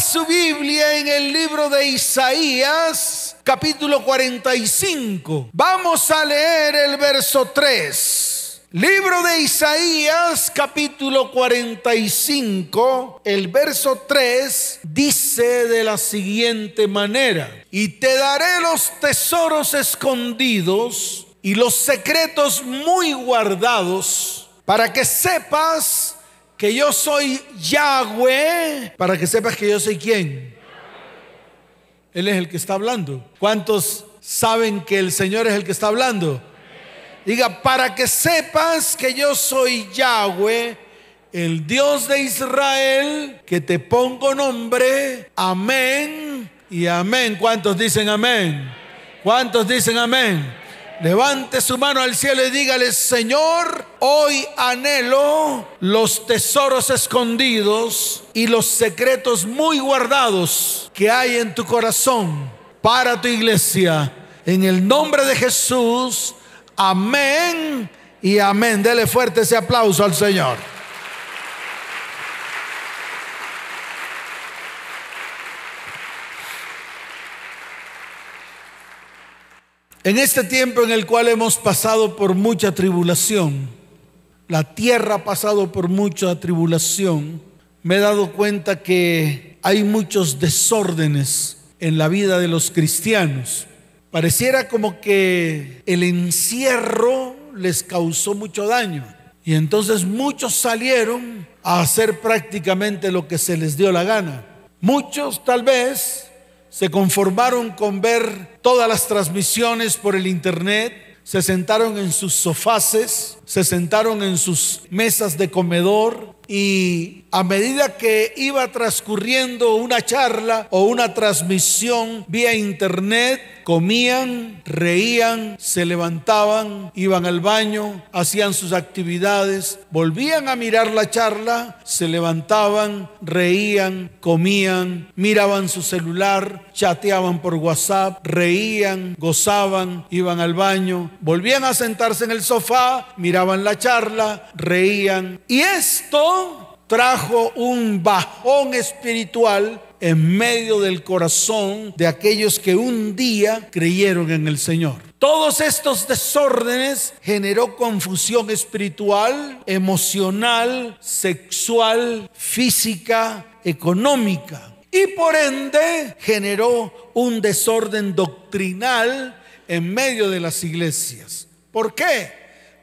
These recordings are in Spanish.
Su Biblia en el libro de Isaías, capítulo 45. Vamos a leer el verso 3. Libro de Isaías, capítulo 45, el verso 3 dice de la siguiente manera, y te daré los tesoros escondidos y los secretos muy guardados, para que sepas que yo soy Yahweh, para que sepas que yo soy quién. Él es el que está hablando. ¿Cuántos saben que el Señor es el que está hablando? Diga, para que sepas que yo soy Yahweh, el Dios de Israel, que te pongo nombre. Amén y amén. ¿Cuántos dicen amén? ¿Cuántos dicen amén? Levante su mano al cielo y dígale, Señor, hoy anhelo los tesoros escondidos y los secretos muy guardados que hay en tu corazón para tu iglesia. En el nombre de Jesús, amén y amén. Dele fuerte ese aplauso al Señor. En este tiempo en el cual hemos pasado por mucha tribulación, la tierra ha pasado por mucha tribulación, me he dado cuenta que hay muchos desórdenes en la vida de los cristianos. Pareciera como que el encierro les causó mucho daño. Y entonces muchos salieron a hacer prácticamente lo que se les dio la gana. Muchos tal vez se conformaron con ver todas las transmisiones por el internet, se sentaron en sus sofaces, se sentaron en sus mesas de comedor y a medida que iba transcurriendo una charla o una transmisión vía internet, comían, reían, se levantaban, iban al baño, hacían sus actividades, volvían a mirar la charla, se levantaban, reían, comían, miraban su celular, chateaban por WhatsApp, reían, gozaban, iban al baño, volvían a sentarse en el sofá, miraban la charla, reían. Y esto trajo un bajón espiritual en medio del corazón de aquellos que un día creyeron en el Señor. Todos estos desórdenes generó confusión espiritual, emocional, sexual, física, económica. Y por ende generó un desorden doctrinal en medio de las iglesias. ¿Por qué?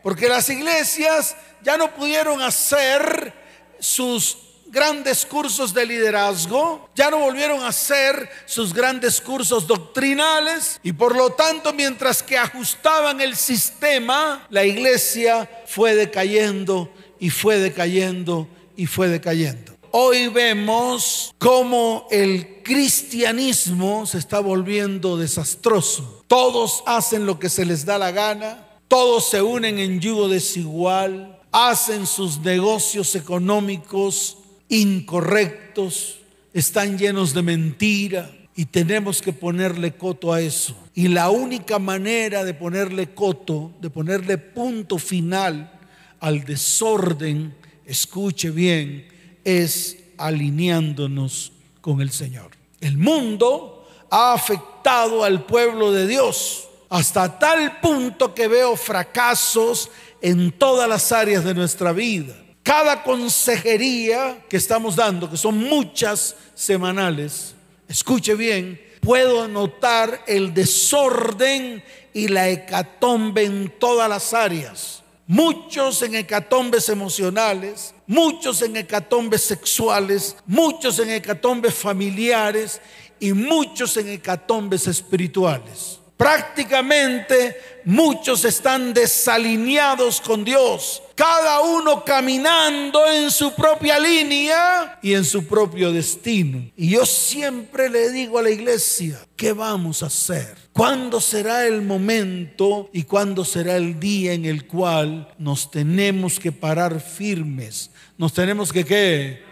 Porque las iglesias ya no pudieron hacer sus grandes cursos de liderazgo, ya no volvieron a hacer sus grandes cursos doctrinales y por lo tanto mientras que ajustaban el sistema, la iglesia fue decayendo y fue decayendo y fue decayendo. Hoy vemos cómo el cristianismo se está volviendo desastroso. Todos hacen lo que se les da la gana, todos se unen en yugo desigual, hacen sus negocios económicos incorrectos, están llenos de mentira y tenemos que ponerle coto a eso. Y la única manera de ponerle coto, de ponerle punto final al desorden, escuche bien, es alineándonos con el Señor. El mundo ha afectado al pueblo de Dios hasta tal punto que veo fracasos en todas las áreas de nuestra vida. Cada consejería que estamos dando, que son muchas semanales, escuche bien, puedo notar el desorden y la hecatombe en todas las áreas. Muchos en hecatombes emocionales, muchos en hecatombes sexuales, muchos en hecatombes familiares y muchos en hecatombes espirituales. Prácticamente muchos están desalineados con Dios, cada uno caminando en su propia línea y en su propio destino. Y yo siempre le digo a la iglesia, ¿qué vamos a hacer? ¿Cuándo será el momento y cuándo será el día en el cual nos tenemos que parar firmes? Nos tenemos que qué?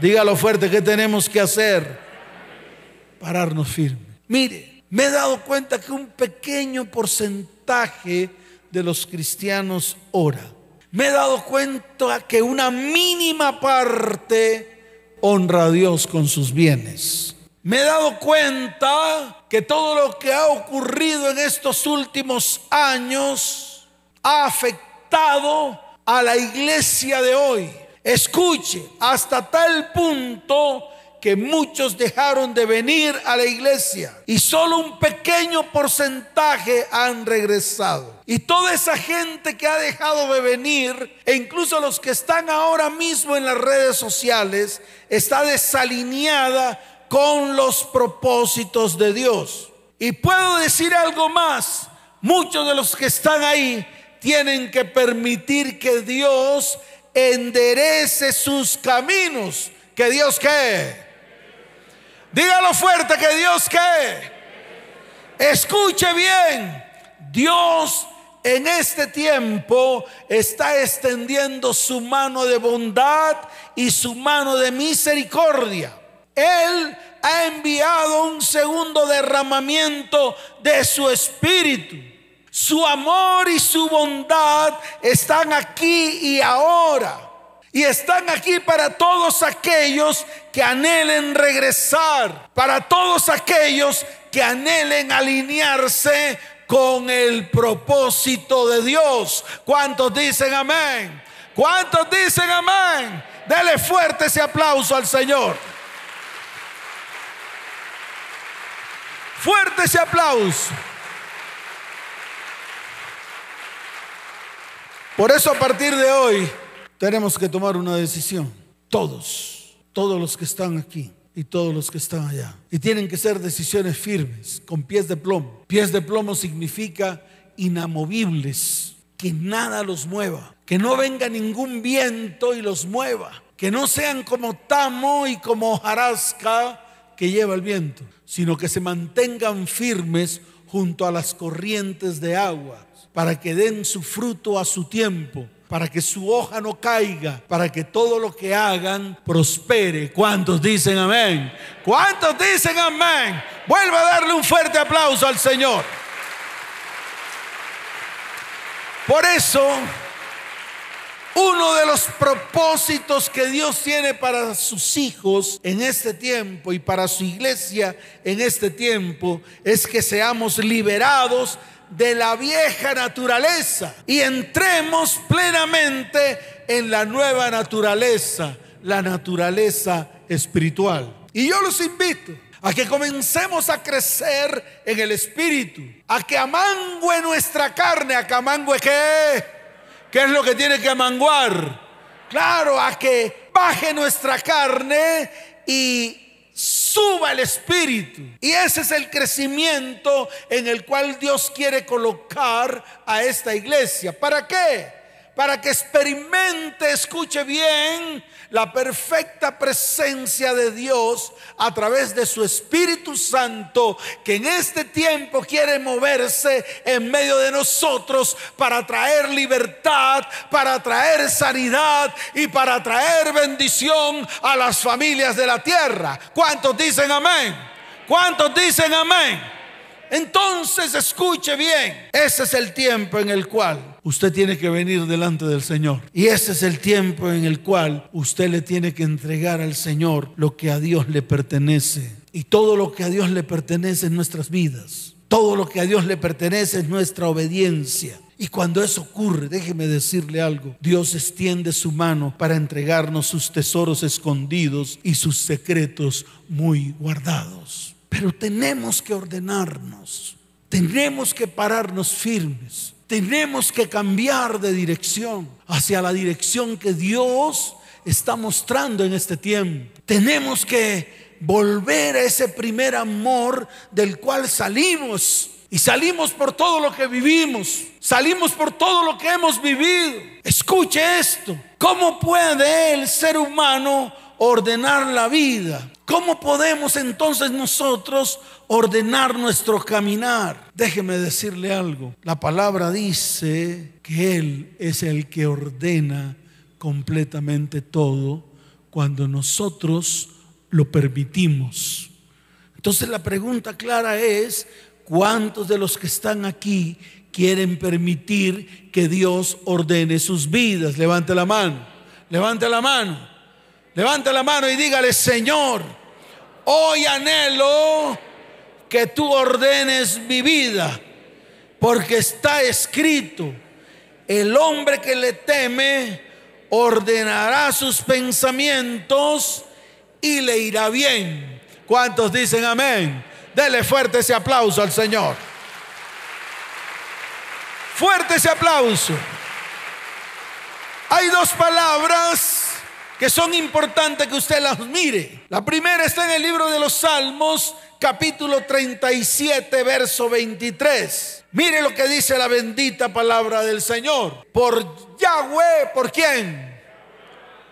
Dígalo fuerte, ¿qué tenemos que hacer? Pararnos firmes. Mire, me he dado cuenta que un pequeño porcentaje de los cristianos ora. Me he dado cuenta que una mínima parte honra a Dios con sus bienes. Me he dado cuenta que todo lo que ha ocurrido en estos últimos años ha afectado a la iglesia de hoy. Escuche, hasta tal punto que muchos dejaron de venir a la iglesia y solo un pequeño porcentaje han regresado. Y toda esa gente que ha dejado de venir, e incluso los que están ahora mismo en las redes sociales, está desalineada con los propósitos de Dios. Y puedo decir algo más, muchos de los que están ahí tienen que permitir que Dios enderece sus caminos. Que Dios qué. Dígalo fuerte que Dios qué. Escuche bien. Dios en este tiempo está extendiendo su mano de bondad y su mano de misericordia. Él ha enviado un segundo derramamiento de su espíritu. Su amor y su bondad están aquí y ahora. Y están aquí para todos aquellos que anhelen regresar, para todos aquellos que anhelen alinearse con el propósito de Dios. ¿Cuántos dicen amén? ¿Cuántos dicen amén? Dele fuerte ese aplauso al Señor. Fuerte ese aplauso. Por eso a partir de hoy tenemos que tomar una decisión. Todos, todos los que están aquí y todos los que están allá. Y tienen que ser decisiones firmes, con pies de plomo. Pies de plomo significa inamovibles, que nada los mueva, que no venga ningún viento y los mueva, que no sean como tamo y como hojarasca que lleva el viento, sino que se mantengan firmes junto a las corrientes de agua, para que den su fruto a su tiempo, para que su hoja no caiga, para que todo lo que hagan prospere. ¿Cuántos dicen amén? ¿Cuántos dicen amén? Vuelva a darle un fuerte aplauso al Señor. Por eso uno de los propósitos que Dios tiene para sus hijos en este tiempo y para su iglesia en este tiempo es que seamos liberados de la vieja naturaleza y entremos plenamente en la nueva naturaleza, la naturaleza espiritual. Y yo los invito a que comencemos a crecer en el espíritu, a que amangue nuestra carne, a que amangue qué? ¿Qué es lo que tiene que manguar? Claro, a que baje nuestra carne y suba el espíritu. Y ese es el crecimiento en el cual Dios quiere colocar a esta iglesia. ¿Para qué? Para que experimente, escuche bien, la perfecta presencia de Dios a través de su Espíritu Santo, que en este tiempo quiere moverse en medio de nosotros para traer libertad, para traer sanidad y para traer bendición a las familias de la tierra. ¿Cuántos dicen amén? ¿Cuántos dicen amén? Entonces escuche bien, ese es el tiempo en el cual usted tiene que venir delante del Señor. Y ese es el tiempo en el cual usted le tiene que entregar al Señor lo que a Dios le pertenece. Y todo lo que a Dios le pertenece en nuestras vidas. Todo lo que a Dios le pertenece es nuestra obediencia. Y cuando eso ocurre, déjeme decirle algo, Dios extiende su mano para entregarnos sus tesoros escondidos y sus secretos muy guardados. Pero tenemos que ordenarnos, tenemos que pararnos firmes, tenemos que cambiar de dirección hacia la dirección que Dios está mostrando en este tiempo. Tenemos que volver a ese primer amor del cual salimos. Y salimos por todo lo que vivimos. Salimos por todo lo que hemos vivido. Escuche esto. ¿Cómo puede el ser humano ordenar la vida. ¿Cómo podemos entonces nosotros ordenar nuestro caminar? Déjeme decirle algo. La palabra dice que Él es el que ordena completamente todo cuando nosotros lo permitimos. Entonces la pregunta clara es, ¿cuántos de los que están aquí quieren permitir que Dios ordene sus vidas? Levante la mano, levante la mano. Levanta la mano y dígale, Señor, hoy anhelo que tú ordenes mi vida, porque está escrito, el hombre que le teme ordenará sus pensamientos y le irá bien. ¿Cuántos dicen amén? Dele fuerte ese aplauso al Señor. Fuerte ese aplauso. Hay dos palabras que son importantes que usted las mire. La primera está en el libro de los Salmos, capítulo 37, verso 23. Mire lo que dice la bendita palabra del Señor. Por Yahweh, ¿por quién?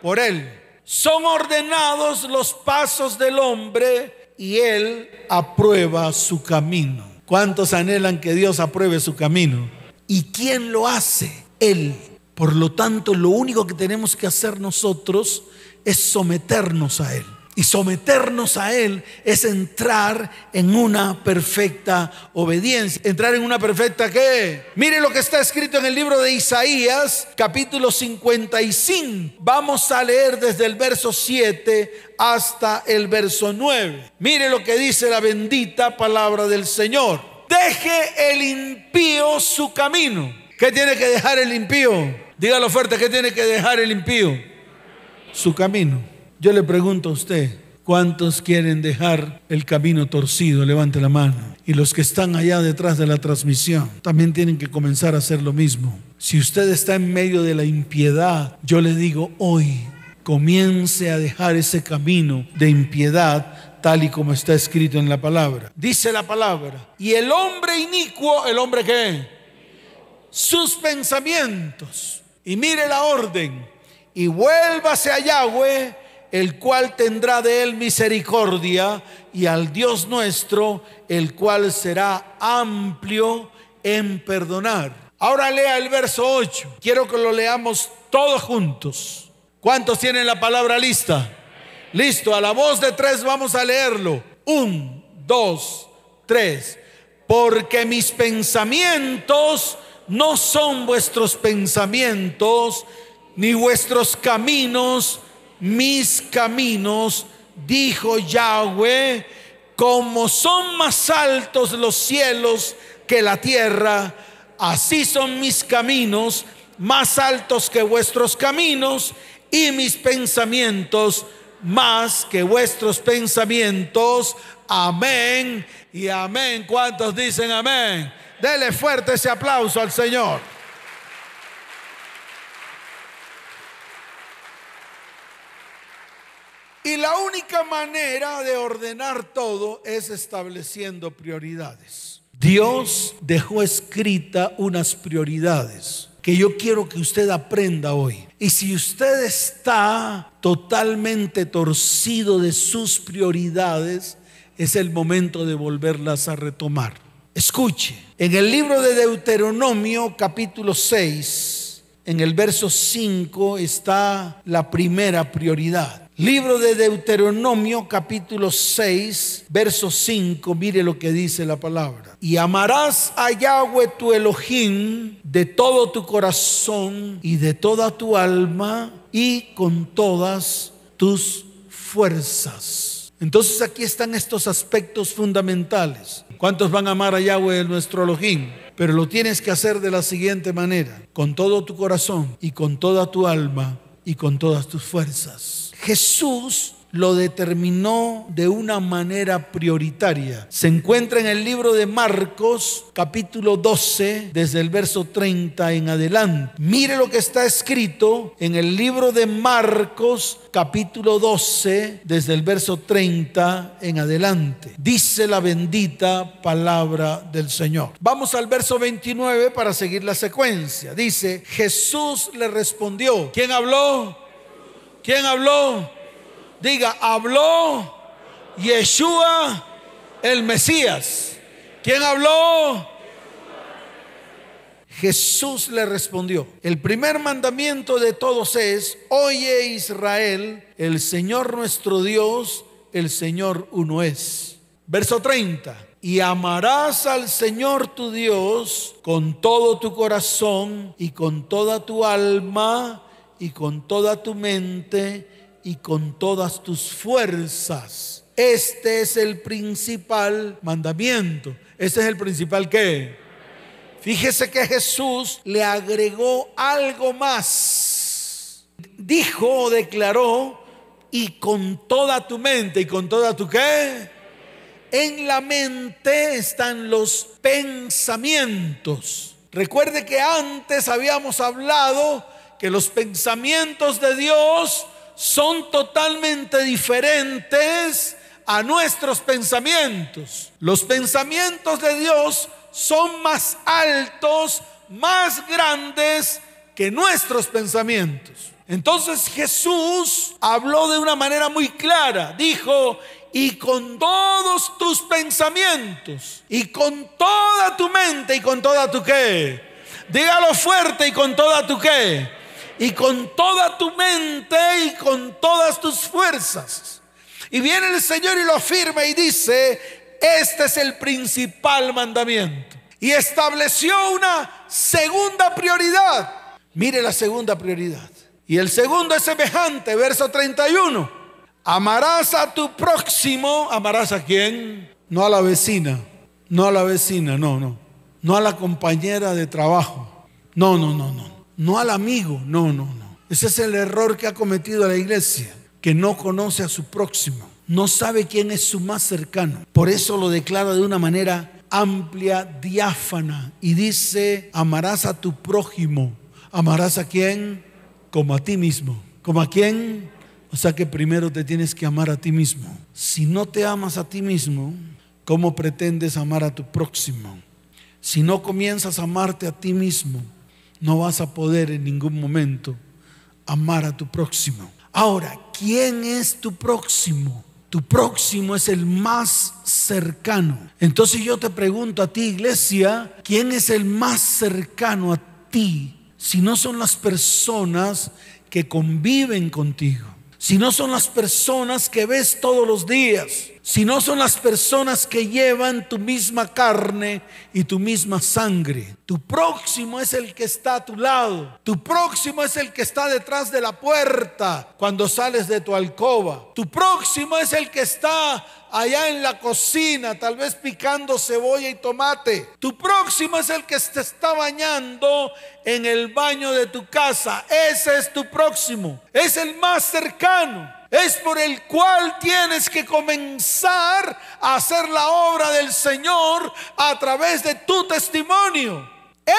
Por Él. Son ordenados los pasos del hombre y Él aprueba su camino. ¿Cuántos anhelan que Dios apruebe su camino? ¿Y quién lo hace? Él. Por lo tanto, lo único que tenemos que hacer nosotros es someternos a Él. Y someternos a Él es entrar en una perfecta obediencia. Entrar en una perfecta qué? Mire lo que está escrito en el libro de Isaías, capítulo 55. Vamos a leer desde el verso 7 hasta el verso 9. Mire lo que dice la bendita palabra del Señor. Deje el impío su camino. ¿Qué tiene que dejar el impío? Dígalo fuerte, ¿qué tiene que dejar el impío? Su camino. Yo le pregunto a usted, ¿cuántos quieren dejar el camino torcido? Levante la mano. Y los que están allá detrás de la transmisión también tienen que comenzar a hacer lo mismo. Si usted está en medio de la impiedad, yo le digo hoy, comience a dejar ese camino de impiedad tal y como está escrito en la palabra. Dice la palabra, y el hombre inicuo, el hombre que sus pensamientos y mire la orden, y vuélvase a Yahweh, el cual tendrá de él misericordia, y al Dios nuestro, el cual será amplio en perdonar. Ahora lea el verso 8. Quiero que lo leamos todos juntos. ¿Cuántos tienen la palabra lista? Listo, a la voz de tres vamos a leerlo. Un, dos, tres. Porque mis pensamientos no son vuestros pensamientos, ni vuestros caminos, mis caminos, dijo Yahweh, como son más altos los cielos que la tierra, así son mis caminos, más altos que vuestros caminos, y mis pensamientos más que vuestros pensamientos. Amén y amén. ¿Cuántos dicen amén? Dele fuerte ese aplauso al Señor. Y la única manera de ordenar todo es estableciendo prioridades. Dios dejó escrita unas prioridades que yo quiero que usted aprenda hoy. Y si usted está totalmente torcido de sus prioridades, es el momento de volverlas a retomar. Escuche, en el libro de Deuteronomio capítulo 6, en el verso 5 está la primera prioridad. Libro de Deuteronomio capítulo 6, verso 5, mire lo que dice la palabra. Y amarás a Yahweh tu Elohim de todo tu corazón y de toda tu alma y con todas tus fuerzas. Entonces aquí están estos aspectos fundamentales. ¿Cuántos van a amar a Yahweh, nuestro Elohim? Pero lo tienes que hacer de la siguiente manera, con todo tu corazón y con toda tu alma y con todas tus fuerzas. Jesús lo determinó de una manera prioritaria. Se encuentra en el libro de Marcos, capítulo 12, desde el verso 30 en adelante. Mire lo que está escrito en el libro de Marcos, capítulo 12, desde el verso 30 en adelante. Dice la bendita palabra del Señor. Vamos al verso 29 para seguir la secuencia. Dice, Jesús le respondió. ¿Quién habló? ¿Quién habló? Diga, habló Yeshua el Mesías. ¿Quién habló? Jesús le respondió, el primer mandamiento de todos es, oye Israel, el Señor nuestro Dios, el Señor uno es. Verso 30, y amarás al Señor tu Dios con todo tu corazón y con toda tu alma y con toda tu mente y con todas tus fuerzas. Este es el principal mandamiento. Este es el principal qué? Fíjese que Jesús le agregó algo más. Dijo o declaró, y con toda tu mente y con toda tu qué. En la mente están los pensamientos. Recuerde que antes habíamos hablado que los pensamientos de Dios son totalmente diferentes a nuestros pensamientos. Los pensamientos de Dios son más altos, más grandes que nuestros pensamientos. Entonces Jesús habló de una manera muy clara. Dijo, y con todos tus pensamientos, y con toda tu mente, y con toda tu qué. Dígalo fuerte, y con toda tu qué. Y con toda tu mente, y con todas tus fuerzas. Y viene el Señor y lo afirma y dice, este es el principal mandamiento. Y estableció una segunda prioridad. Mire la segunda prioridad. Y el segundo es semejante, verso 31. Amarás a tu próximo. ¿Amarás a quién? No a la vecina. No a la vecina, no, no. No a la compañera de trabajo. No, no, no, no. No al amigo. No, no, no. Ese es el error que ha cometido la iglesia, que no conoce a su próximo no sabe quién es su más cercano. Por eso lo declara de una manera amplia, diáfana, y dice, amarás a tu prójimo. ¿Amarás a quién? Como a ti mismo. ¿Como a quién? O sea que primero te tienes que amar a ti mismo. Si no te amas a ti mismo, ¿cómo pretendes amar a tu próximo? Si no comienzas a amarte a ti mismo, no vas a poder en ningún momento amar a tu próximo. Ahora, ¿quién es tu próximo? Tu próximo es el más cercano. Entonces yo te pregunto a ti, iglesia, ¿quién es el más cercano a ti? Si no son las personas que conviven contigo, si no son las personas que ves todos los días, si no son las personas que llevan tu misma carne y tu misma sangre. Tu próximo es el que está a tu lado. Tu próximo es el que está detrás de la puerta cuando sales de tu alcoba. Tu próximo es el que está allá en la cocina, tal vez picando cebolla y tomate. Tu próximo es el que te está bañando en el baño de tu casa. Ese es tu próximo. Es el más cercano es por el cual tienes que comenzar a hacer la obra del Señor a través de tu testimonio.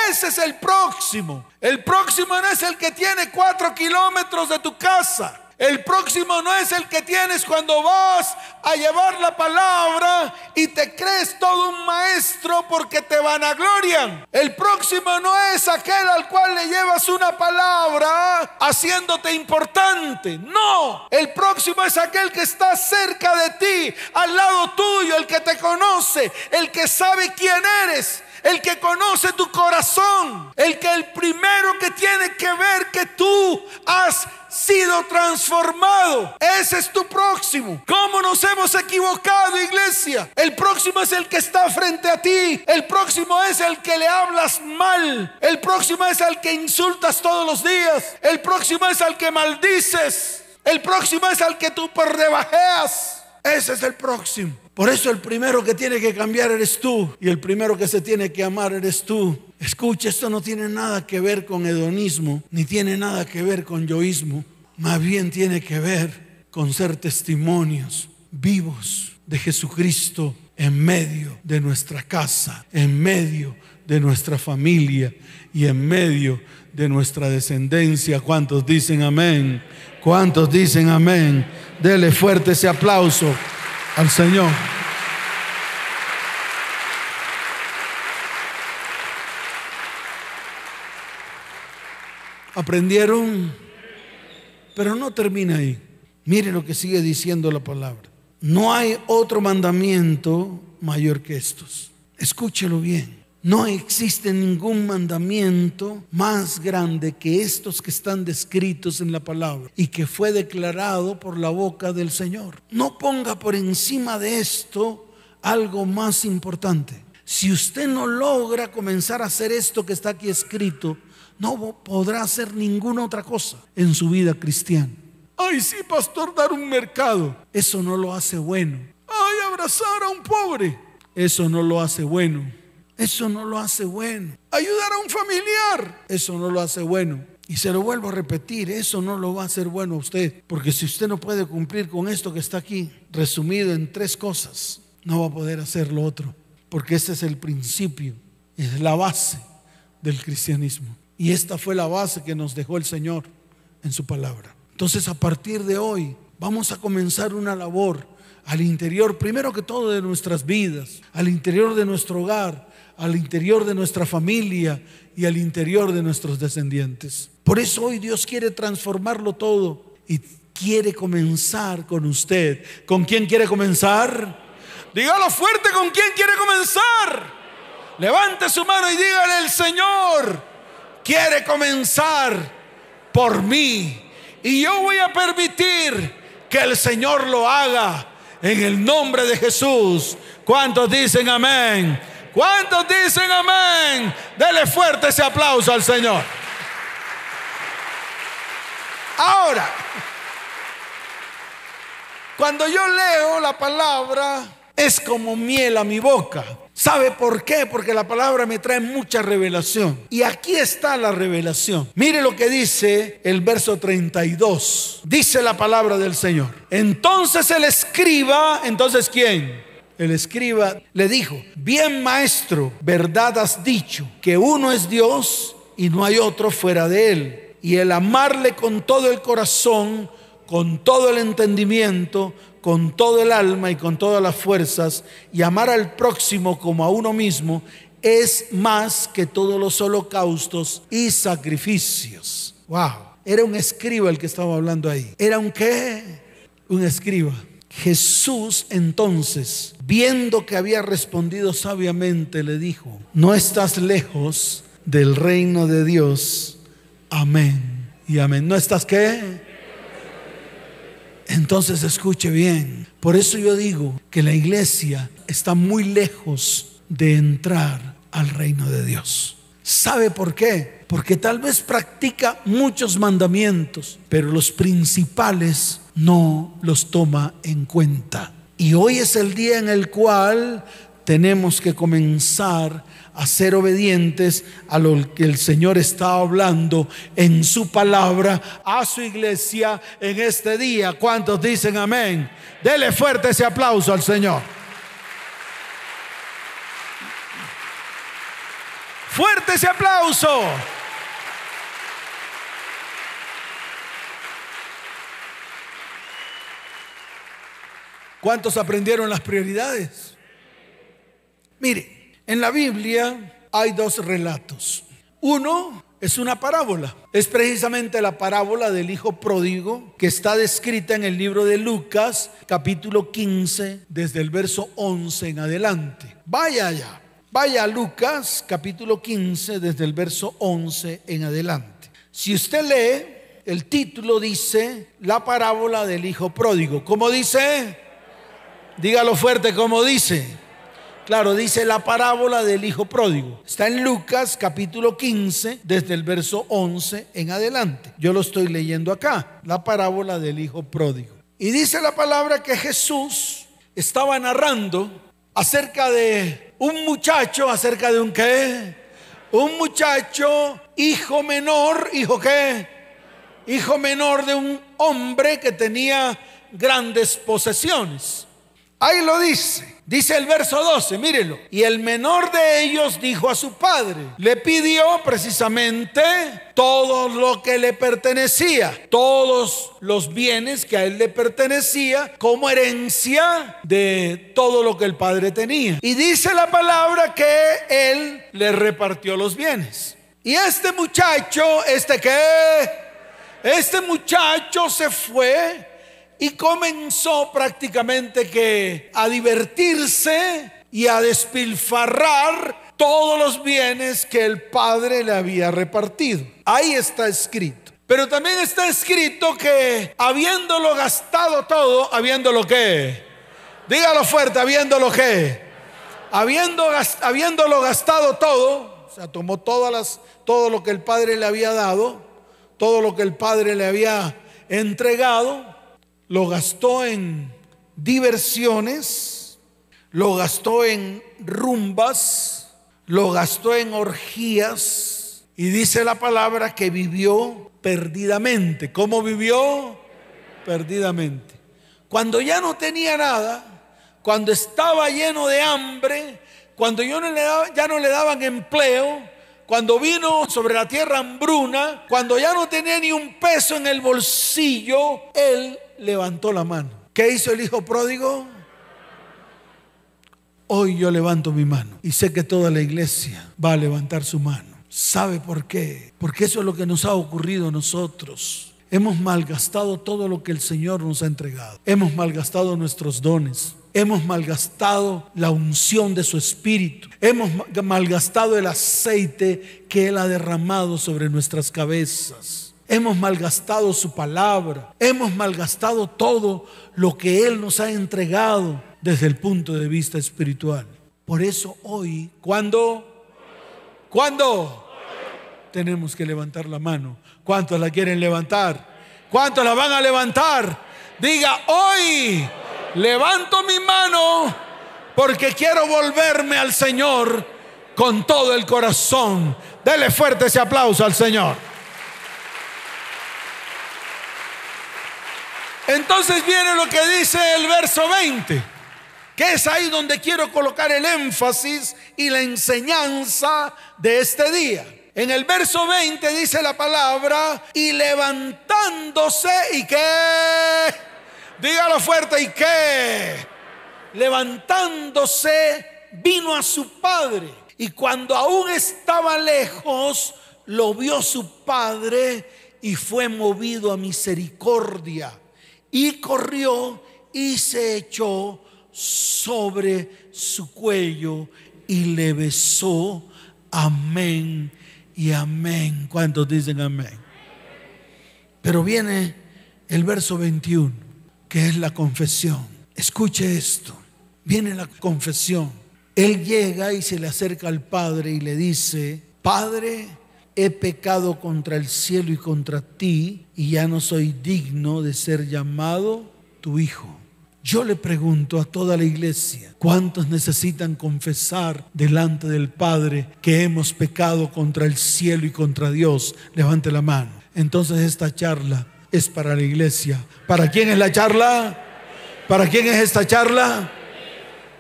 Ese es el próximo. El próximo no es el que tiene cuatro kilómetros de tu casa. El próximo no es el que tienes cuando vas a llevar la palabra y te crees todo un maestro porque te van a glorian. El próximo no es aquel al cual le llevas una palabra haciéndote importante. No, el próximo es aquel que está cerca de ti, al lado tuyo, el que te conoce, el que sabe quién eres, el que conoce tu corazón, el que el primero que tiene que ver que tú has sido transformado. Ese es tu próximo. ¿Cómo nos hemos equivocado, iglesia? El próximo es el que está frente a ti. El próximo es el que le hablas mal. El próximo es el que insultas todos los días. El próximo es al que maldices. El próximo es al que tú por debajeas. Ese es el próximo. Por eso el primero que tiene que cambiar eres tú y el primero que se tiene que amar eres tú. Escucha, esto no tiene nada que ver con hedonismo, ni tiene nada que ver con yoísmo, más bien tiene que ver con ser testimonios vivos de Jesucristo en medio de nuestra casa, en medio de nuestra familia y en medio de nuestra descendencia. ¿Cuántos dicen amén? ¿Cuántos dicen amén? Dele fuerte ese aplauso al Señor. ¿Aprendieron? Pero no termina ahí. Mire lo que sigue diciendo la palabra. No hay otro mandamiento mayor que estos. Escúchelo bien. No existe ningún mandamiento más grande que estos que están descritos en la palabra y que fue declarado por la boca del Señor. No ponga por encima de esto algo más importante. Si usted no logra comenzar a hacer esto que está aquí escrito, no podrá hacer ninguna otra cosa en su vida cristiana. Ay, sí, pastor, dar un mercado. Eso no lo hace bueno. Ay, abrazar a un pobre. Eso no lo hace bueno. Eso no lo hace bueno. Ayudar a un familiar. Eso no lo hace bueno. Y se lo vuelvo a repetir, eso no lo va a hacer bueno a usted, porque si usted no puede cumplir con esto que está aquí, resumido en tres cosas, no va a poder hacer lo otro, porque ese es el principio, es la base del cristianismo. Y esta fue la base que nos dejó el Señor en su palabra. Entonces, a partir de hoy, vamos a comenzar una labor al interior, primero que todo, de nuestras vidas, al interior de nuestro hogar, al interior de nuestra familia y al interior de nuestros descendientes. Por eso hoy Dios quiere transformarlo todo y quiere comenzar con usted. ¿Con quién quiere comenzar? Dígalo fuerte, ¿con quién quiere comenzar? Levante su mano y dígale, el Señor quiere comenzar por mí. Y yo voy a permitir que el Señor lo haga en el nombre de Jesús. ¿Cuántos dicen amén? ¿Cuántos dicen amén? Dele fuerte ese aplauso al Señor. Ahora, cuando yo leo la palabra, es como miel a mi boca. ¿Sabe por qué? Porque la palabra me trae mucha revelación. Y aquí está la revelación. Mire lo que dice el verso 32. Dice la palabra del Señor. Entonces el escriba, entonces ¿quién? El escriba le dijo, bien maestro, verdad has dicho, que uno es Dios y no hay otro fuera de él. Y el amarle con todo el corazón, con todo el entendimiento, con todo el alma y con todas las fuerzas, y amar al próximo como a uno mismo, es más que todos los holocaustos y sacrificios. Wow, era un escriba el que estaba hablando ahí. ¿Era un qué? Un escriba. Jesús entonces, viendo que había respondido sabiamente, le dijo, no estás lejos del reino de Dios. Amén. Y amén. ¿No estás qué? Entonces escuche bien. Por eso yo digo que la iglesia está muy lejos de entrar al reino de Dios. ¿Sabe por qué? Porque tal vez practica muchos mandamientos, pero los principales no los toma en cuenta. Y hoy es el día en el cual tenemos que comenzar a ser obedientes a lo que el Señor está hablando en su palabra a su iglesia en este día. ¿Cuántos dicen amén? Dele fuerte ese aplauso al Señor. Fuerte ese aplauso. ¿Cuántos aprendieron las prioridades? Mire, en la Biblia hay dos relatos. Uno es una parábola. Es precisamente la parábola del hijo pródigo que está descrita en el libro de Lucas, capítulo 15, desde el verso 11 en adelante. Vaya allá. Vaya a Lucas, capítulo 15, desde el verso 11 en adelante. Si usted lee, el título dice la parábola del hijo pródigo. ¿Cómo dice? Dígalo fuerte, como dice? Claro, dice la parábola del hijo pródigo. Está en Lucas capítulo 15, desde el verso 11 en adelante. Yo lo estoy leyendo acá, la parábola del hijo pródigo. Y dice la palabra que Jesús estaba narrando acerca de un muchacho, acerca de un qué? Un muchacho, hijo menor, hijo qué? Hijo menor de un hombre que tenía grandes posesiones. Ahí lo dice. Dice el verso 12, mírelo. Y el menor de ellos dijo a su padre, le pidió precisamente todo lo que le pertenecía, todos los bienes que a él le pertenecía como herencia de todo lo que el padre tenía. Y dice la palabra que él le repartió los bienes. Y este muchacho, este que, este muchacho se fue y comenzó prácticamente que a divertirse y a despilfarrar todos los bienes que el padre le había repartido. Ahí está escrito. Pero también está escrito que habiéndolo gastado todo, habiéndolo que, dígalo fuerte, habiéndolo que, habiendo, habiéndolo gastado todo, o sea, tomó todas las, todo lo que el padre le había dado, todo lo que el padre le había entregado, lo gastó en diversiones, lo gastó en rumbas, lo gastó en orgías y dice la palabra que vivió perdidamente. ¿Cómo vivió? Perdidamente. Cuando ya no tenía nada, cuando estaba lleno de hambre, cuando yo no le ya no le daban empleo, cuando vino sobre la tierra hambruna, cuando ya no tenía ni un peso en el bolsillo, él levantó la mano. ¿Qué hizo el hijo pródigo? Hoy yo levanto mi mano y sé que toda la iglesia va a levantar su mano. ¿Sabe por qué? Porque eso es lo que nos ha ocurrido a nosotros. Hemos malgastado todo lo que el Señor nos ha entregado. Hemos malgastado nuestros dones. Hemos malgastado la unción de su espíritu. Hemos malgastado el aceite que Él ha derramado sobre nuestras cabezas. Hemos malgastado su palabra. Hemos malgastado todo lo que Él nos ha entregado desde el punto de vista espiritual. Por eso hoy, cuando, cuando tenemos que levantar la mano. ¿Cuántos la quieren levantar? ¿Cuántos la van a levantar? Diga, hoy levanto mi mano porque quiero volverme al Señor con todo el corazón. Dele fuerte ese aplauso al Señor. Entonces viene lo que dice el verso 20, que es ahí donde quiero colocar el énfasis y la enseñanza de este día. En el verso 20 dice la palabra, y levantándose y qué Dígalo fuerte, ¿y qué? Levantándose, vino a su padre. Y cuando aún estaba lejos, lo vio su padre y fue movido a misericordia. Y corrió y se echó sobre su cuello y le besó. Amén y amén. ¿Cuántos dicen amén? Pero viene el verso 21 que es la confesión. Escuche esto. Viene la confesión. Él llega y se le acerca al Padre y le dice, Padre, he pecado contra el cielo y contra ti y ya no soy digno de ser llamado tu hijo. Yo le pregunto a toda la iglesia, ¿cuántos necesitan confesar delante del Padre que hemos pecado contra el cielo y contra Dios? Levante la mano. Entonces esta charla es para la iglesia. ¿Para quién es la charla? ¿Para quién es esta charla?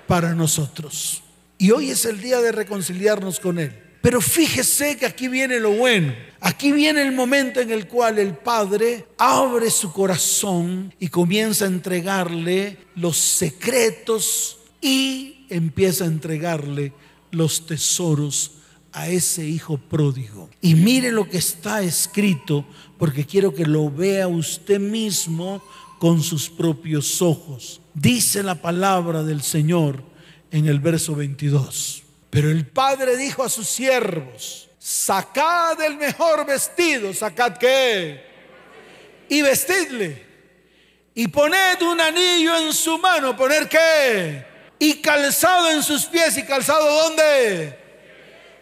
Para nosotros. Y hoy es el día de reconciliarnos con Él. Pero fíjese que aquí viene lo bueno. Aquí viene el momento en el cual el Padre abre su corazón y comienza a entregarle los secretos y empieza a entregarle los tesoros a ese hijo pródigo. Y mire lo que está escrito, porque quiero que lo vea usted mismo con sus propios ojos. Dice la palabra del Señor en el verso 22. Pero el padre dijo a sus siervos, sacad el mejor vestido, sacad qué, y vestidle, y poned un anillo en su mano, poner qué, y calzado en sus pies, y calzado dónde,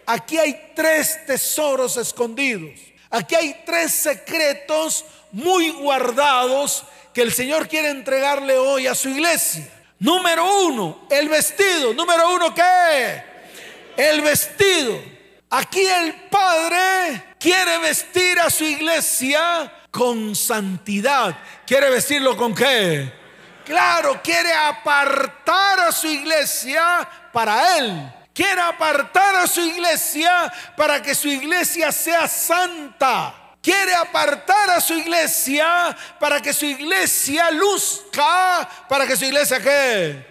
Aquí hay tres tesoros escondidos. Aquí hay tres secretos muy guardados que el Señor quiere entregarle hoy a su iglesia. Número uno, el vestido. Número uno, ¿qué? El vestido. Aquí el Padre quiere vestir a su iglesia con santidad. ¿Quiere vestirlo con qué? Claro, quiere apartar a su iglesia para Él quiere apartar a su iglesia para que su iglesia sea santa. Quiere apartar a su iglesia para que su iglesia luzca, para que su iglesia qué?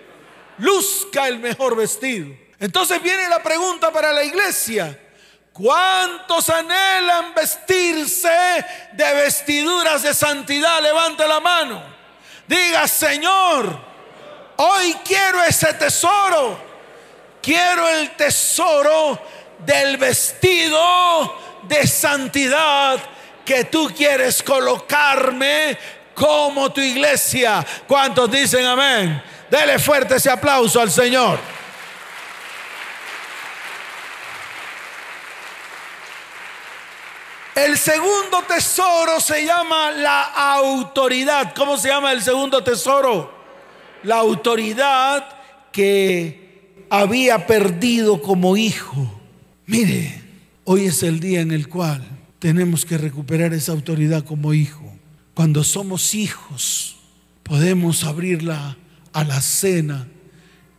Luzca el mejor vestido. Entonces viene la pregunta para la iglesia. ¿Cuántos anhelan vestirse de vestiduras de santidad? Levante la mano. Diga, Señor, hoy quiero ese tesoro quiero el tesoro del vestido de santidad que tú quieres colocarme como tu iglesia. ¿Cuántos dicen amén? Dele fuerte ese aplauso al Señor. El segundo tesoro se llama la autoridad. ¿Cómo se llama el segundo tesoro? La autoridad que había perdido como hijo. Mire, hoy es el día en el cual tenemos que recuperar esa autoridad como hijo. Cuando somos hijos, podemos abrir la alacena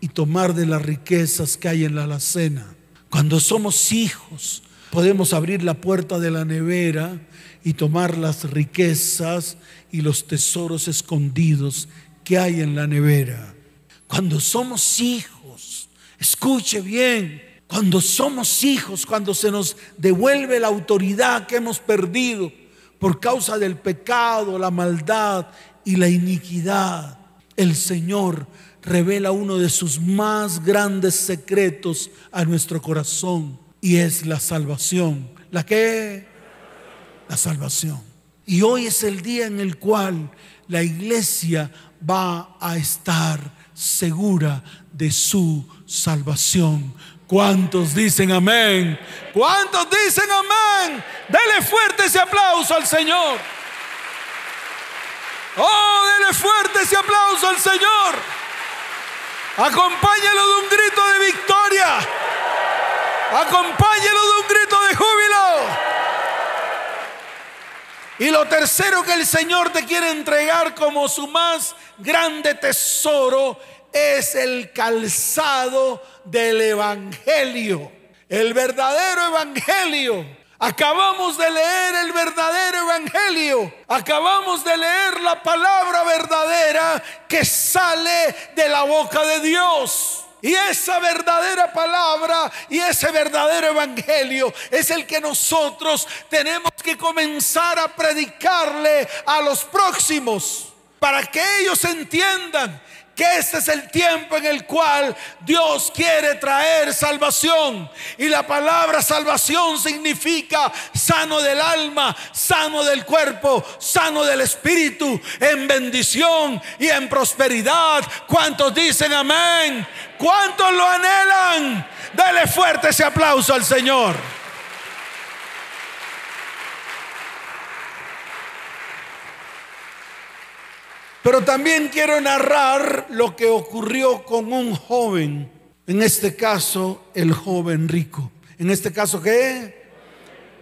y tomar de las riquezas que hay en la alacena. Cuando somos hijos, podemos abrir la puerta de la nevera y tomar las riquezas y los tesoros escondidos que hay en la nevera. Cuando somos hijos, escuche bien, cuando somos hijos, cuando se nos devuelve la autoridad que hemos perdido por causa del pecado, la maldad y la iniquidad, el Señor revela uno de sus más grandes secretos a nuestro corazón y es la salvación. ¿La qué? La salvación. Y hoy es el día en el cual la iglesia va a estar segura de su salvación. ¿Cuántos dicen amén? ¿Cuántos dicen amén? Dele fuerte ese aplauso al Señor. Oh, dele fuerte ese aplauso al Señor. Acompáñalo de un grito de victoria. Acompáñalo de un grito de júbilo. Y lo tercero que el Señor te quiere entregar como su más grande tesoro es el calzado del Evangelio. El verdadero Evangelio. Acabamos de leer el verdadero Evangelio. Acabamos de leer la palabra verdadera que sale de la boca de Dios. Y esa verdadera palabra y ese verdadero evangelio es el que nosotros tenemos que comenzar a predicarle a los próximos para que ellos entiendan que este es el tiempo en el cual Dios quiere traer salvación. Y la palabra salvación significa sano del alma, sano del cuerpo, sano del espíritu, en bendición y en prosperidad. ¿Cuántos dicen amén? ¿Cuántos lo anhelan? Dele fuerte ese aplauso al Señor. Pero también quiero narrar lo que ocurrió con un joven, en este caso el joven rico. En este caso, ¿qué?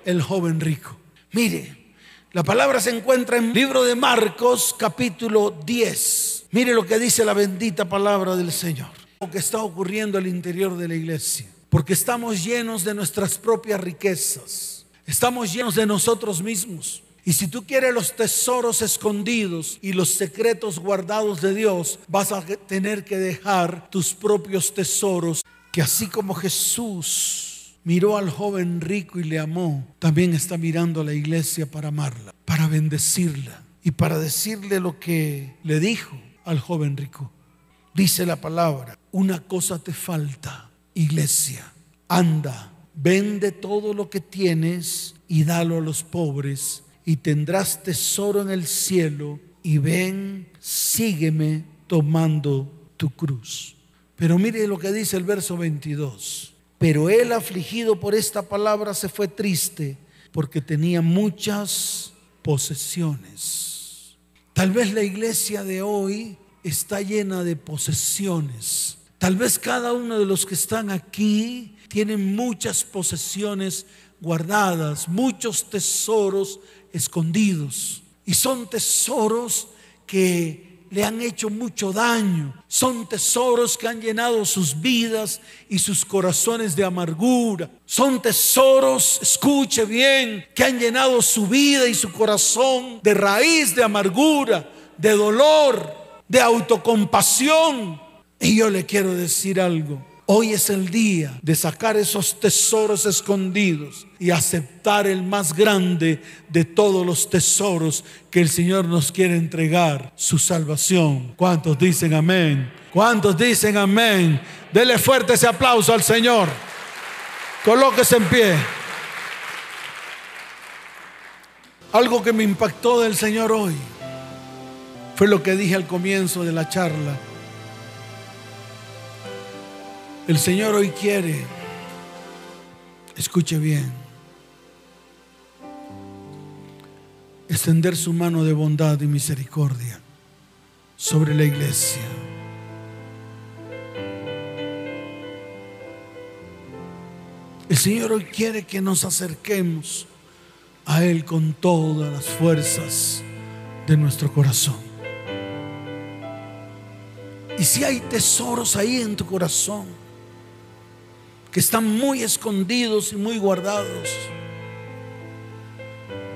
El joven rico. Mire, la palabra se encuentra en el libro de Marcos capítulo 10. Mire lo que dice la bendita palabra del Señor. Lo que está ocurriendo al interior de la iglesia. Porque estamos llenos de nuestras propias riquezas. Estamos llenos de nosotros mismos. Y si tú quieres los tesoros escondidos y los secretos guardados de Dios, vas a tener que dejar tus propios tesoros, que así como Jesús miró al joven rico y le amó, también está mirando a la iglesia para amarla, para bendecirla y para decirle lo que le dijo al joven rico. Dice la palabra, una cosa te falta, iglesia, anda, vende todo lo que tienes y dalo a los pobres y tendrás tesoro en el cielo y ven, sígueme tomando tu cruz. Pero mire lo que dice el verso 22. Pero él afligido por esta palabra se fue triste porque tenía muchas posesiones. Tal vez la iglesia de hoy está llena de posesiones. Tal vez cada uno de los que están aquí tienen muchas posesiones guardadas, muchos tesoros escondidos. Y son tesoros que le han hecho mucho daño. Son tesoros que han llenado sus vidas y sus corazones de amargura. Son tesoros, escuche bien, que han llenado su vida y su corazón de raíz de amargura, de dolor, de autocompasión. Y yo le quiero decir algo. Hoy es el día de sacar esos tesoros escondidos y aceptar el más grande de todos los tesoros que el Señor nos quiere entregar, su salvación. ¿Cuántos dicen amén? ¿Cuántos dicen amén? Dele fuerte ese aplauso al Señor. Colóquese en pie. Algo que me impactó del Señor hoy fue lo que dije al comienzo de la charla el Señor hoy quiere, escuche bien, extender su mano de bondad y misericordia sobre la iglesia. El Señor hoy quiere que nos acerquemos a Él con todas las fuerzas de nuestro corazón. Y si hay tesoros ahí en tu corazón que están muy escondidos y muy guardados,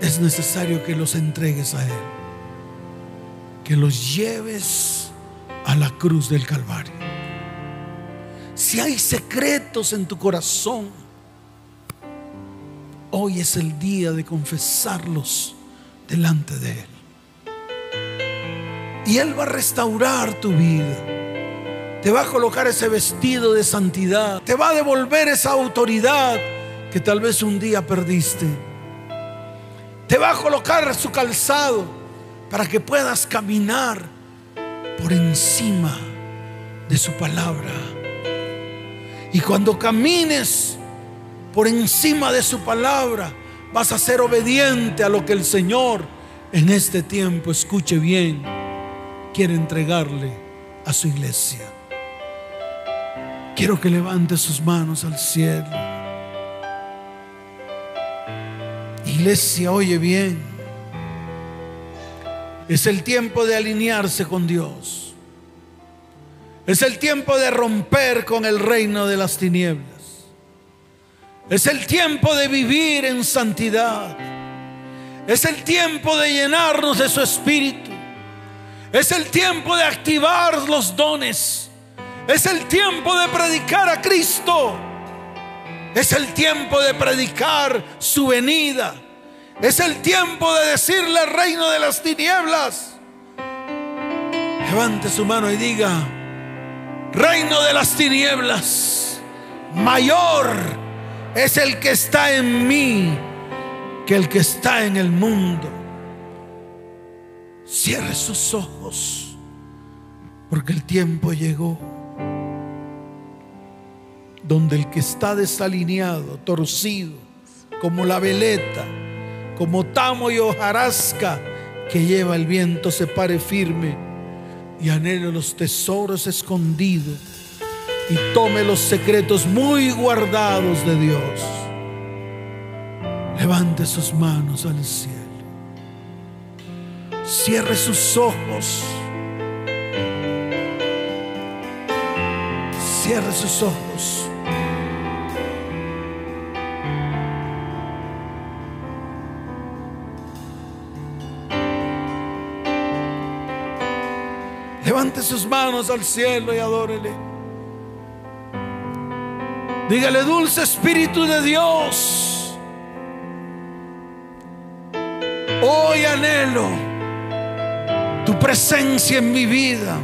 es necesario que los entregues a Él, que los lleves a la cruz del Calvario. Si hay secretos en tu corazón, hoy es el día de confesarlos delante de Él. Y Él va a restaurar tu vida. Te va a colocar ese vestido de santidad. Te va a devolver esa autoridad que tal vez un día perdiste. Te va a colocar su calzado para que puedas caminar por encima de su palabra. Y cuando camines por encima de su palabra, vas a ser obediente a lo que el Señor en este tiempo, escuche bien, quiere entregarle a su iglesia. Quiero que levante sus manos al cielo. Iglesia, oye bien. Es el tiempo de alinearse con Dios. Es el tiempo de romper con el reino de las tinieblas. Es el tiempo de vivir en santidad. Es el tiempo de llenarnos de su espíritu. Es el tiempo de activar los dones. Es el tiempo de predicar a Cristo. Es el tiempo de predicar su venida. Es el tiempo de decirle reino de las tinieblas. Levante su mano y diga, reino de las tinieblas, mayor es el que está en mí que el que está en el mundo. Cierre sus ojos, porque el tiempo llegó donde el que está desalineado, torcido, como la veleta, como tamo y hojarasca que lleva el viento, se pare firme y anhele los tesoros escondidos y tome los secretos muy guardados de Dios. Levante sus manos al cielo. Cierre sus ojos. Cierre sus ojos. Levante sus manos al cielo y adórele. Dígale, dulce Espíritu de Dios. Hoy anhelo tu presencia en mi vida.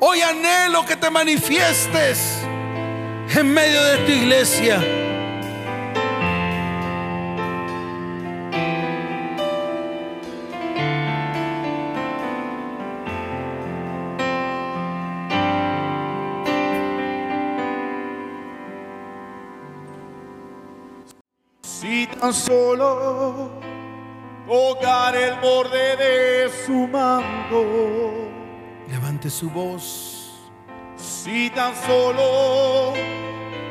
Hoy anhelo que te manifiestes en medio de tu iglesia. Tan solo tocar el borde de su manto, Levante su voz. si tan solo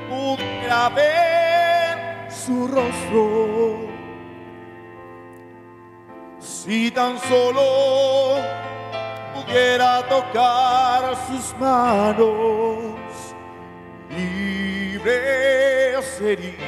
pudiera ver su rostro, si tan solo pudiera tocar sus manos, libre sería.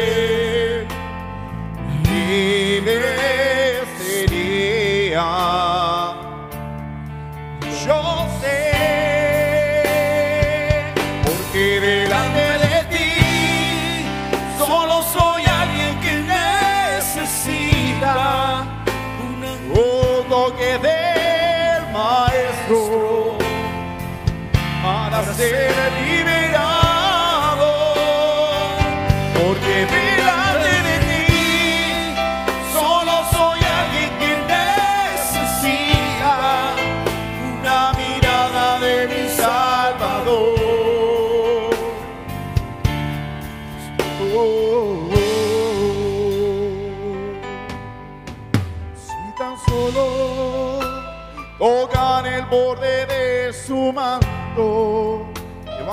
borde de su manto,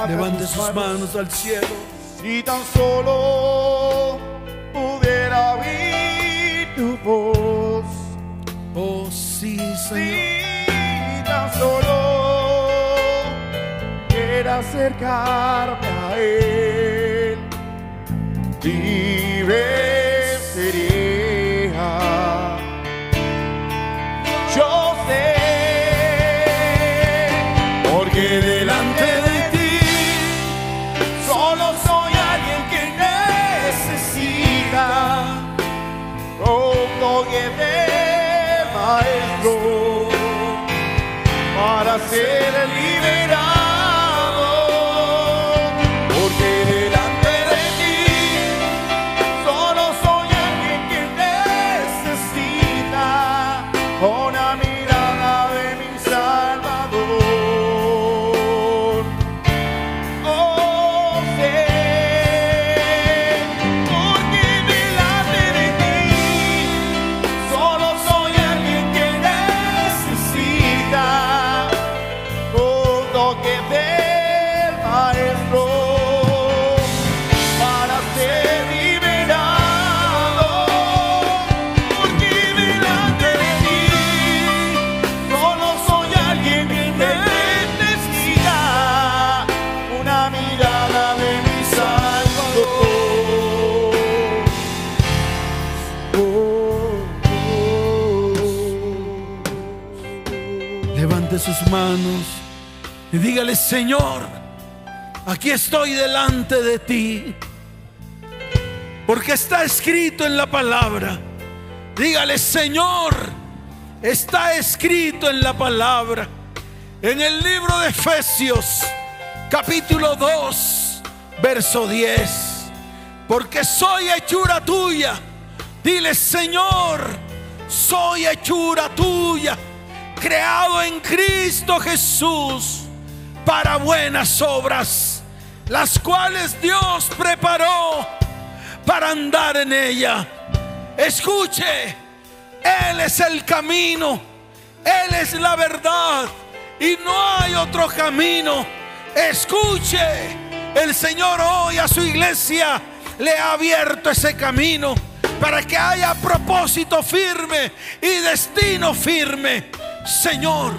Levante sus manos al cielo. Si tan solo pudiera oír tu voz, Oh, sí, Señor. si tan solo quiera acercarme a Él, libre manos y dígale, Señor, aquí estoy delante de ti. Porque está escrito en la palabra. Dígale, Señor, está escrito en la palabra. En el libro de Efesios, capítulo 2, verso 10. Porque soy hechura tuya. Dile, Señor, soy hechura tuya creado en Cristo Jesús para buenas obras, las cuales Dios preparó para andar en ella. Escuche, Él es el camino, Él es la verdad y no hay otro camino. Escuche, el Señor hoy a su iglesia le ha abierto ese camino para que haya propósito firme y destino firme. Señor,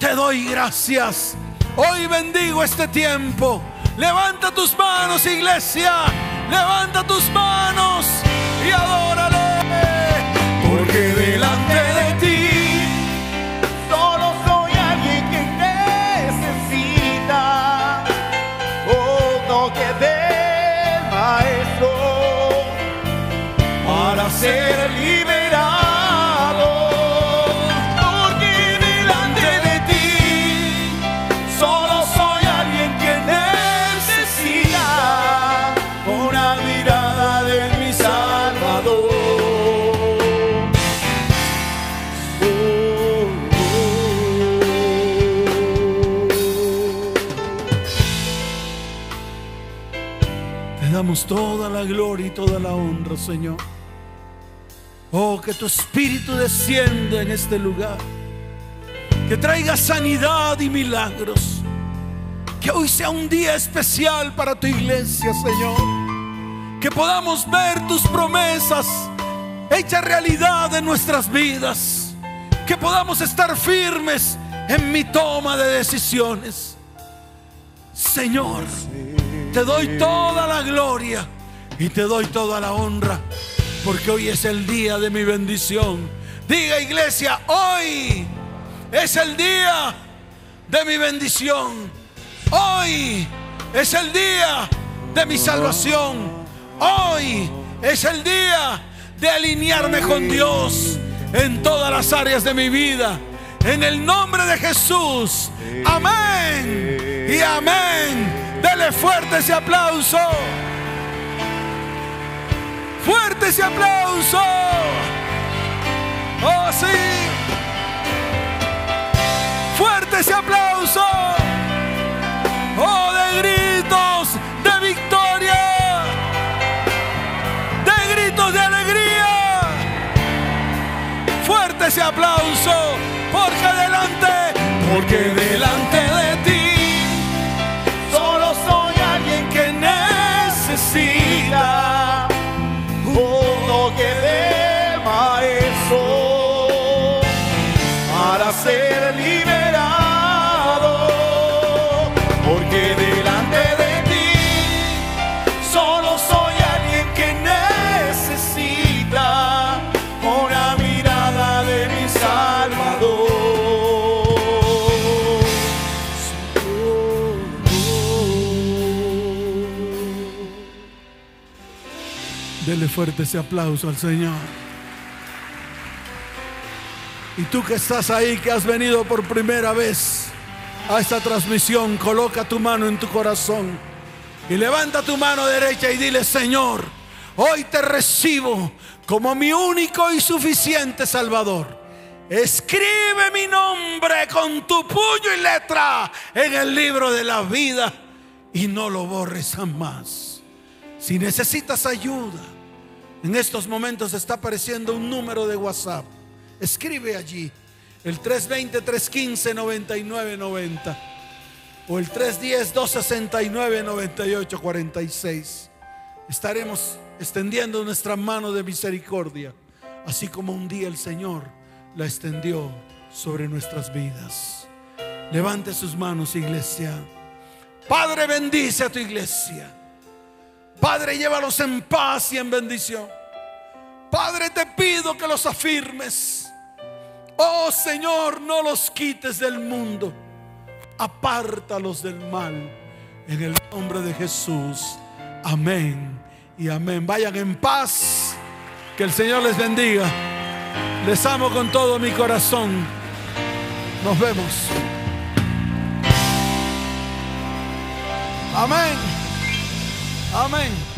te doy gracias. Hoy bendigo este tiempo. Levanta tus manos, iglesia. Levanta tus manos y adórale. Toda la gloria y toda la honra, Señor. Oh, que tu espíritu descienda en este lugar. Que traiga sanidad y milagros. Que hoy sea un día especial para tu iglesia, Señor. Que podamos ver tus promesas hechas realidad en nuestras vidas. Que podamos estar firmes en mi toma de decisiones. Señor, te doy toda la gloria y te doy toda la honra, porque hoy es el día de mi bendición. Diga iglesia, hoy es el día de mi bendición. Hoy es el día de mi salvación. Hoy es el día de alinearme con Dios en todas las áreas de mi vida. En el nombre de Jesús. Amén. Y amén. Dele fuerte ese aplauso. Fuerte ese aplauso. Oh, sí. Fuerte ese aplauso. Oh, de gritos de victoria. De gritos de alegría. Fuerte ese aplauso. Porque delante, porque delante fuerte ese aplauso al Señor. Y tú que estás ahí, que has venido por primera vez a esta transmisión, coloca tu mano en tu corazón y levanta tu mano derecha y dile, Señor, hoy te recibo como mi único y suficiente Salvador. Escribe mi nombre con tu puño y letra en el libro de la vida y no lo borres jamás. Si necesitas ayuda, en estos momentos está apareciendo un número de WhatsApp. Escribe allí el 320-315-9990 o el 310-269-9846. Estaremos extendiendo nuestra mano de misericordia, así como un día el Señor la extendió sobre nuestras vidas. Levante sus manos, iglesia. Padre, bendice a tu iglesia. Padre, llévalos en paz y en bendición. Padre, te pido que los afirmes. Oh Señor, no los quites del mundo. Apártalos del mal. En el nombre de Jesús. Amén y amén. Vayan en paz. Que el Señor les bendiga. Les amo con todo mi corazón. Nos vemos. Amén. Amén.